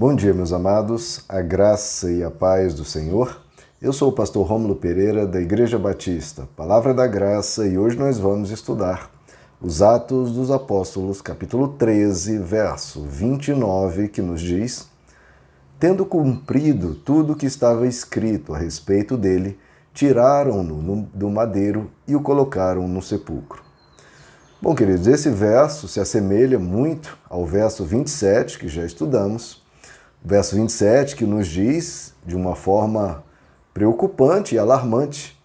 Bom dia, meus amados, a graça e a paz do Senhor. Eu sou o pastor Rômulo Pereira, da Igreja Batista, Palavra da Graça, e hoje nós vamos estudar os Atos dos Apóstolos, capítulo 13, verso 29, que nos diz: Tendo cumprido tudo o que estava escrito a respeito dele, tiraram-no do madeiro e o colocaram no sepulcro. Bom, queridos, esse verso se assemelha muito ao verso 27 que já estudamos verso 27, que nos diz, de uma forma preocupante e alarmante,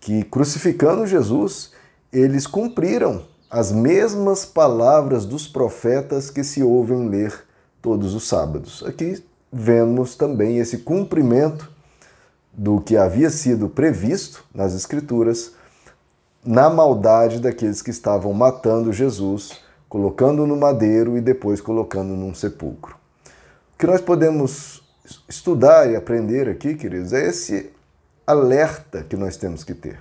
que crucificando Jesus, eles cumpriram as mesmas palavras dos profetas que se ouvem ler todos os sábados. Aqui vemos também esse cumprimento do que havia sido previsto nas Escrituras na maldade daqueles que estavam matando Jesus, colocando no madeiro e depois colocando num sepulcro que nós podemos estudar e aprender aqui, queridos, é esse alerta que nós temos que ter.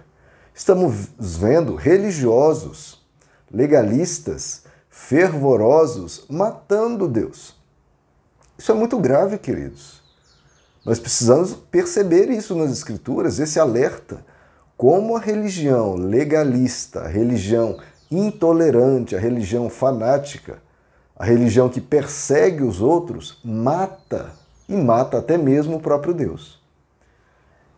Estamos vendo religiosos, legalistas, fervorosos matando Deus. Isso é muito grave, queridos. Nós precisamos perceber isso nas Escrituras, esse alerta. Como a religião legalista, a religião intolerante, a religião fanática, a religião que persegue os outros mata e mata até mesmo o próprio Deus.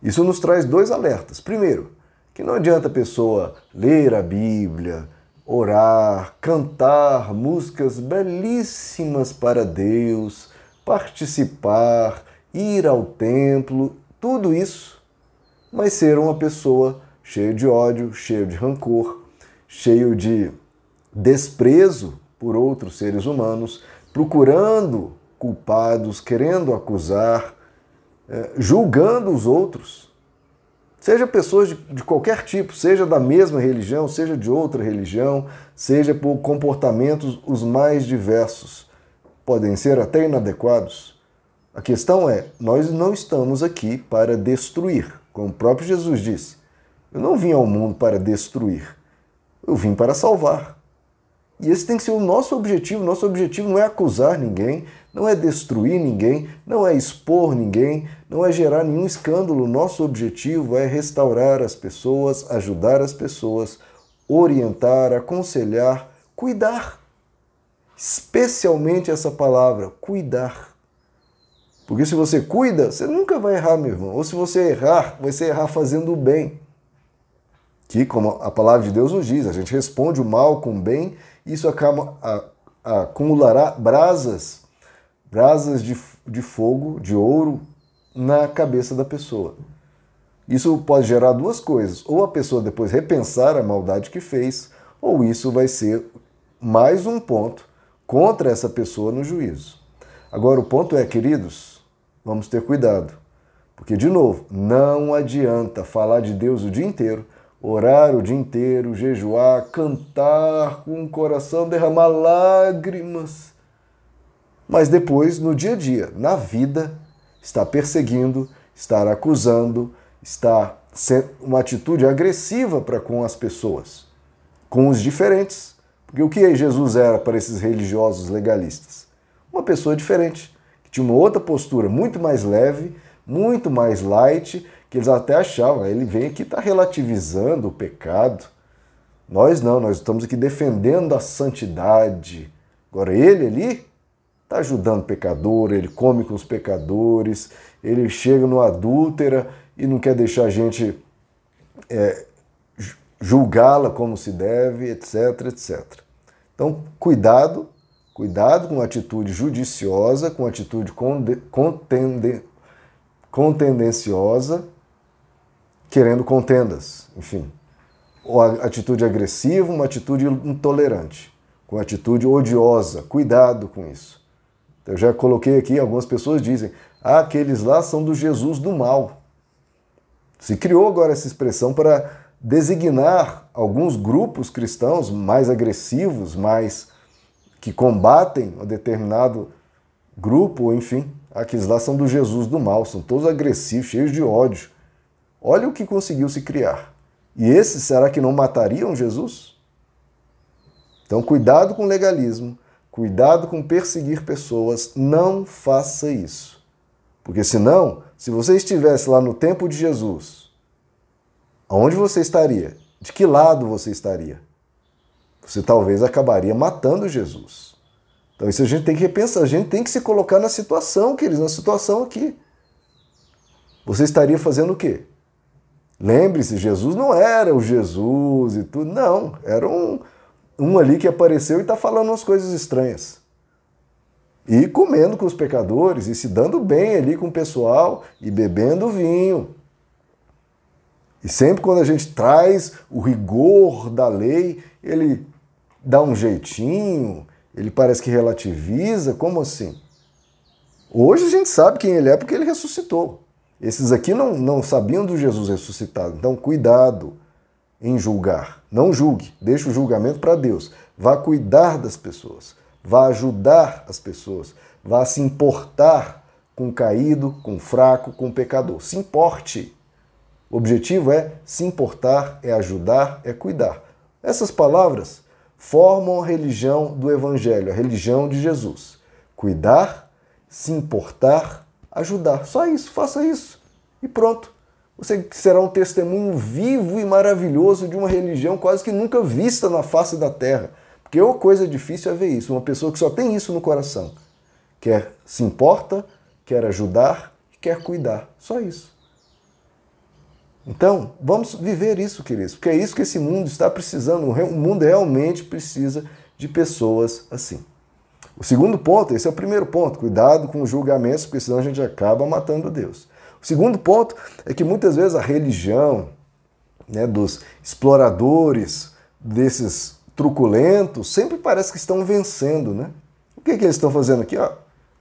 Isso nos traz dois alertas. Primeiro, que não adianta a pessoa ler a Bíblia, orar, cantar músicas belíssimas para Deus, participar, ir ao templo, tudo isso, mas ser uma pessoa cheia de ódio, cheia de rancor, cheio de desprezo por outros seres humanos, procurando culpados, querendo acusar, é, julgando os outros. Seja pessoas de, de, qualquer tipo, seja da mesma religião, seja de outra religião, seja por comportamentos os mais diversos. Podem ser até inadequados. A questão é: nós não estamos aqui para destruir, como o próprio Jesus disse. Eu não vim ao mundo para destruir, eu vim para salvar. E esse tem que ser o nosso objetivo. Nosso objetivo não é acusar ninguém, não é destruir ninguém, não é expor ninguém, não é gerar nenhum escândalo. Nosso objetivo é restaurar as pessoas, ajudar as pessoas, orientar, aconselhar, cuidar. Especialmente essa palavra, cuidar. Porque se você cuida, você nunca vai errar, meu irmão. Ou se você errar, vai ser errar fazendo o bem. Que, como a palavra de Deus nos diz, a gente responde o mal com o bem isso acumulará brasas, brasas de, de fogo, de ouro, na cabeça da pessoa. Isso pode gerar duas coisas: ou a pessoa depois repensar a maldade que fez, ou isso vai ser mais um ponto contra essa pessoa no juízo. Agora, o ponto é, queridos, vamos ter cuidado. Porque, de novo, não adianta falar de Deus o dia inteiro orar o dia inteiro, jejuar, cantar com o coração, derramar lágrimas. Mas depois, no dia a dia, na vida, está perseguindo, está acusando, está sendo uma atitude agressiva para com as pessoas, com os diferentes. Porque o que Jesus era para esses religiosos legalistas? Uma pessoa diferente, que tinha uma outra postura muito mais leve, muito mais light, que eles até achavam, ele vem aqui está relativizando o pecado. Nós não, nós estamos aqui defendendo a santidade. Agora ele ali está ajudando o pecador, ele come com os pecadores, ele chega no adúltera e não quer deixar a gente é, julgá-la como se deve, etc, etc. Então, cuidado, cuidado com atitude judiciosa, com atitude contendenciosa, querendo contendas, enfim. Ou atitude agressiva, uma atitude intolerante, com atitude odiosa. Cuidado com isso. Eu já coloquei aqui, algumas pessoas dizem, ah, aqueles lá são do Jesus do mal. Se criou agora essa expressão para designar alguns grupos cristãos mais agressivos, mais que combatem um determinado grupo, enfim, aqueles lá são do Jesus do mal, são todos agressivos, cheios de ódio. Olha o que conseguiu se criar. E esses será que não matariam Jesus? Então, cuidado com legalismo, Cuidado com perseguir pessoas, não faça isso. Porque senão, se você estivesse lá no tempo de Jesus, aonde você estaria? De que lado você estaria? Você talvez acabaria matando Jesus. Então isso a gente tem que repensar, a gente tem que se colocar na situação, queridos, na situação aqui. Você estaria fazendo o quê? Lembre-se, Jesus não era o Jesus e tudo, não. Era um, um ali que apareceu e está falando umas coisas estranhas. E comendo com os pecadores, e se dando bem ali com o pessoal, e bebendo vinho. E sempre quando a gente traz o rigor da lei, ele dá um jeitinho, ele parece que relativiza, como assim? Hoje a gente sabe quem ele é porque ele ressuscitou. Esses aqui não, não sabiam do Jesus ressuscitado. Então, cuidado em julgar. Não julgue, deixe o julgamento para Deus. Vá cuidar das pessoas, vá ajudar as pessoas, vá se importar com o caído, com o fraco, com o pecador. Se importe. O objetivo é se importar, é ajudar, é cuidar. Essas palavras formam a religião do Evangelho, a religião de Jesus. Cuidar, se importar, ajudar. Só isso, faça isso. E pronto. Você será um testemunho vivo e maravilhoso de uma religião quase que nunca vista na face da terra. Porque uma coisa difícil é ver isso, uma pessoa que só tem isso no coração. Quer se importa, quer ajudar, quer cuidar. Só isso. Então, vamos viver isso, queridos, porque é isso que esse mundo está precisando. O mundo realmente precisa de pessoas assim. O segundo ponto, esse é o primeiro ponto, cuidado com os julgamentos, porque senão a gente acaba matando Deus. O segundo ponto é que muitas vezes a religião né, dos exploradores, desses truculentos, sempre parece que estão vencendo. Né? O que, que eles estão fazendo aqui? Ó,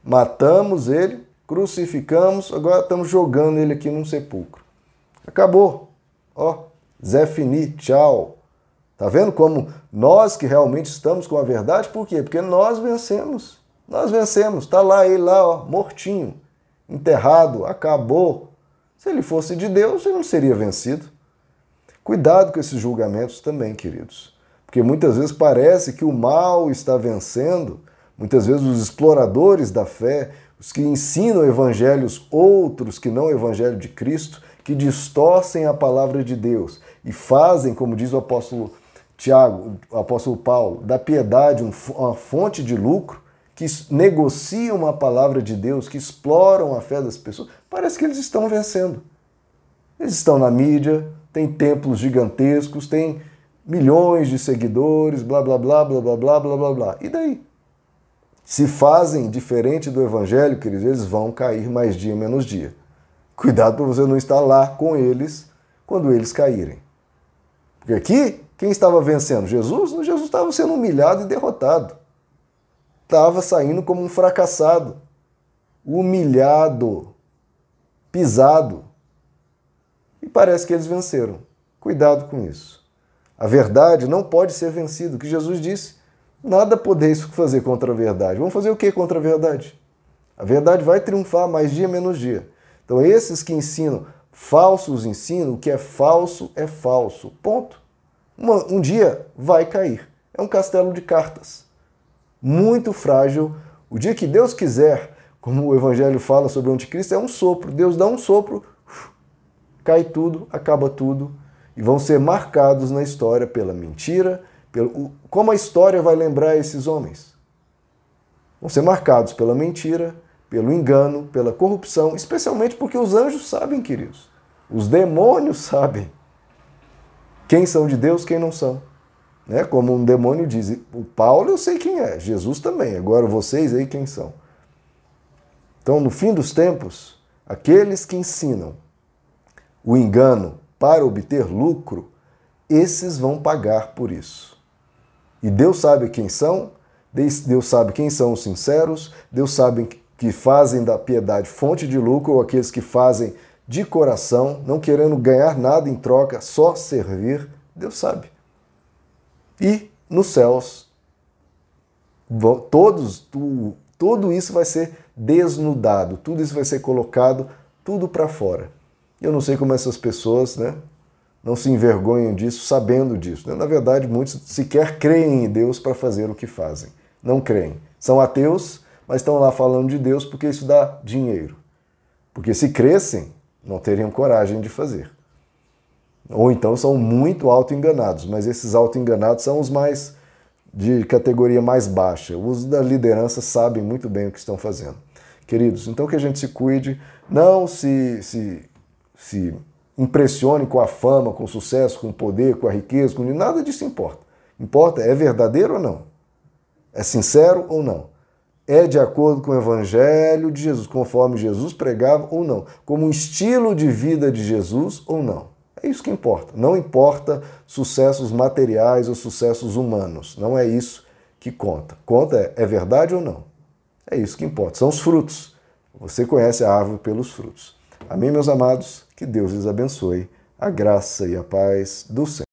matamos ele, crucificamos, agora estamos jogando ele aqui num sepulcro. Acabou. Ó, Zé Fini, tchau. Tá vendo como nós que realmente estamos com a verdade? Por quê? Porque nós vencemos. Nós vencemos. Tá lá ele lá, ó, mortinho, enterrado, acabou. Se ele fosse de Deus, ele não seria vencido. Cuidado com esses julgamentos também, queridos. Porque muitas vezes parece que o mal está vencendo, muitas vezes os exploradores da fé, os que ensinam evangelhos outros que não o evangelho de Cristo, que distorcem a palavra de Deus e fazem, como diz o apóstolo Tiago, o apóstolo Paulo, da piedade uma fonte de lucro, que negociam a palavra de Deus, que exploram a fé das pessoas, parece que eles estão vencendo. Eles estão na mídia, têm templos gigantescos, têm milhões de seguidores, blá blá blá blá blá blá blá blá blá. E daí? Se fazem diferente do evangelho, queridos, eles vão cair mais dia menos dia. Cuidado para você não estar lá com eles quando eles caírem. Porque aqui, quem estava vencendo? Jesus? Jesus estava sendo humilhado e derrotado. Estava saindo como um fracassado, humilhado, pisado. E parece que eles venceram. Cuidado com isso. A verdade não pode ser vencida. O que Jesus disse? Nada podeis fazer contra a verdade. Vamos fazer o que contra a verdade? A verdade vai triunfar mais dia menos dia. Então, esses que ensinam falsos ensinam, o que é falso é falso. Ponto. Uma, um dia vai cair. É um castelo de cartas. Muito frágil. O dia que Deus quiser, como o Evangelho fala sobre o anticristo, é um sopro. Deus dá um sopro, cai tudo, acaba tudo. E vão ser marcados na história pela mentira. Pelo, como a história vai lembrar esses homens? Vão ser marcados pela mentira, pelo engano, pela corrupção, especialmente porque os anjos sabem, queridos. Os demônios sabem quem são de Deus, quem não são. Né? Como um demônio diz, o Paulo eu sei quem é, Jesus também, agora vocês aí quem são. Então, no fim dos tempos, aqueles que ensinam o engano para obter lucro, esses vão pagar por isso. E Deus sabe quem são, Deus sabe quem são os sinceros, Deus sabe que fazem da piedade fonte de lucro ou aqueles que fazem de coração, não querendo ganhar nada em troca, só servir, Deus sabe. E nos céus, todos, tudo isso vai ser desnudado, tudo isso vai ser colocado tudo para fora. Eu não sei como essas pessoas, né, não se envergonham disso, sabendo disso. Né? Na verdade, muitos sequer creem em Deus para fazer o que fazem. Não creem. São ateus, mas estão lá falando de Deus porque isso dá dinheiro. Porque se crescem, não teriam coragem de fazer. Ou então são muito auto-enganados, mas esses auto-enganados são os mais de categoria mais baixa. Os da liderança sabem muito bem o que estão fazendo. Queridos, então que a gente se cuide, não se, se, se impressione com a fama, com o sucesso, com o poder, com a riqueza, com nada disso importa. Importa é verdadeiro ou não? É sincero ou não? É de acordo com o evangelho de Jesus, conforme Jesus pregava ou não? Como um estilo de vida de Jesus ou não? É isso que importa. Não importa sucessos materiais ou sucessos humanos. Não é isso que conta. Conta é, é verdade ou não? É isso que importa. São os frutos. Você conhece a árvore pelos frutos. Amém, meus amados? Que Deus lhes abençoe. A graça e a paz do Senhor.